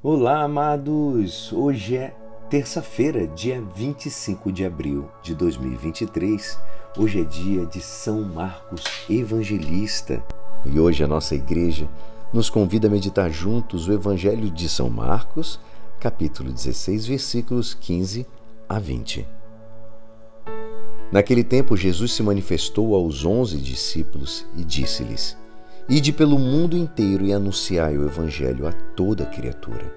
Olá, amados! Hoje é terça-feira, dia 25 de abril de 2023. Hoje é dia de São Marcos Evangelista e hoje a nossa igreja nos convida a meditar juntos o Evangelho de São Marcos, capítulo 16, versículos 15 a 20. Naquele tempo, Jesus se manifestou aos onze discípulos e disse-lhes: Ide pelo mundo inteiro e anunciai o Evangelho a toda criatura.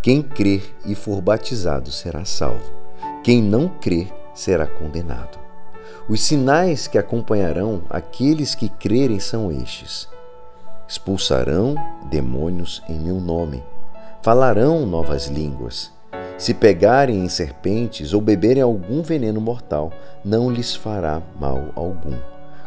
Quem crer e for batizado será salvo. Quem não crer será condenado. Os sinais que acompanharão aqueles que crerem são estes: expulsarão demônios em meu nome, falarão novas línguas. Se pegarem em serpentes ou beberem algum veneno mortal, não lhes fará mal algum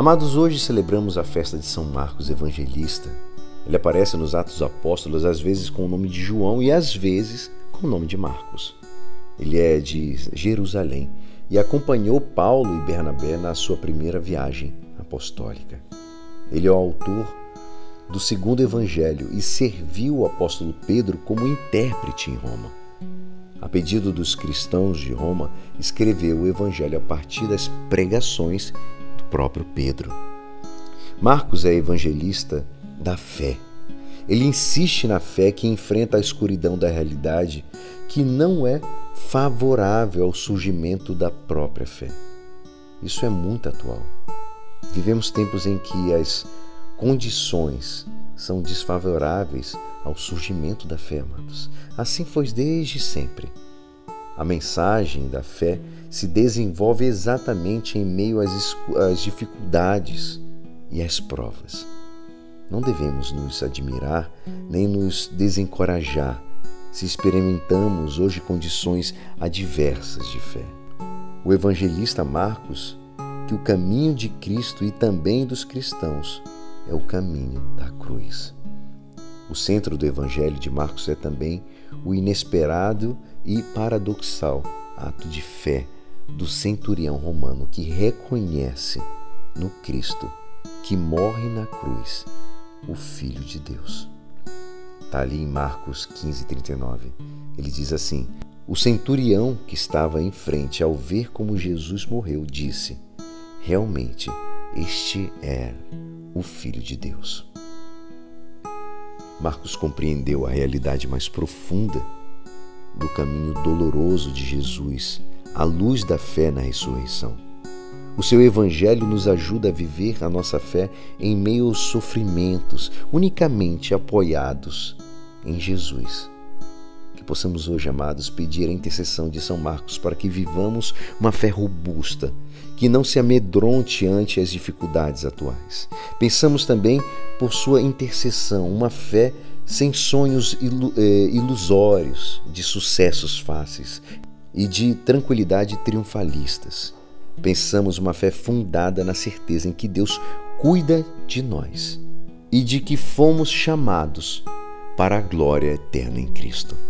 Amados, hoje celebramos a festa de São Marcos Evangelista. Ele aparece nos Atos Apóstolos, às vezes com o nome de João e às vezes com o nome de Marcos. Ele é de Jerusalém e acompanhou Paulo e Bernabé na sua primeira viagem apostólica. Ele é o autor do segundo evangelho e serviu o apóstolo Pedro como intérprete em Roma. A pedido dos cristãos de Roma, escreveu o evangelho a partir das pregações próprio Pedro. Marcos é evangelista da fé. Ele insiste na fé que enfrenta a escuridão da realidade, que não é favorável ao surgimento da própria fé. Isso é muito atual. Vivemos tempos em que as condições são desfavoráveis ao surgimento da fé, amados. Assim foi desde sempre. A mensagem da fé se desenvolve exatamente em meio às, às dificuldades e às provas. Não devemos nos admirar nem nos desencorajar se experimentamos hoje condições adversas de fé. O evangelista Marcos, que o caminho de Cristo e também dos cristãos é o caminho da cruz. O centro do evangelho de Marcos é também o inesperado e paradoxal ato de fé do centurião romano que reconhece no Cristo que morre na cruz o Filho de Deus. Está ali em Marcos 15, 39. Ele diz assim: O centurião que estava em frente, ao ver como Jesus morreu, disse: Realmente, este é o Filho de Deus. Marcos compreendeu a realidade mais profunda do caminho doloroso de Jesus à luz da fé na ressurreição. O seu Evangelho nos ajuda a viver a nossa fé em meio aos sofrimentos, unicamente apoiados em Jesus. Possamos hoje, amados, pedir a intercessão de São Marcos para que vivamos uma fé robusta, que não se amedronte ante as dificuldades atuais. Pensamos também por sua intercessão, uma fé sem sonhos eh, ilusórios de sucessos fáceis e de tranquilidade triunfalistas. Pensamos uma fé fundada na certeza em que Deus cuida de nós e de que fomos chamados para a glória eterna em Cristo.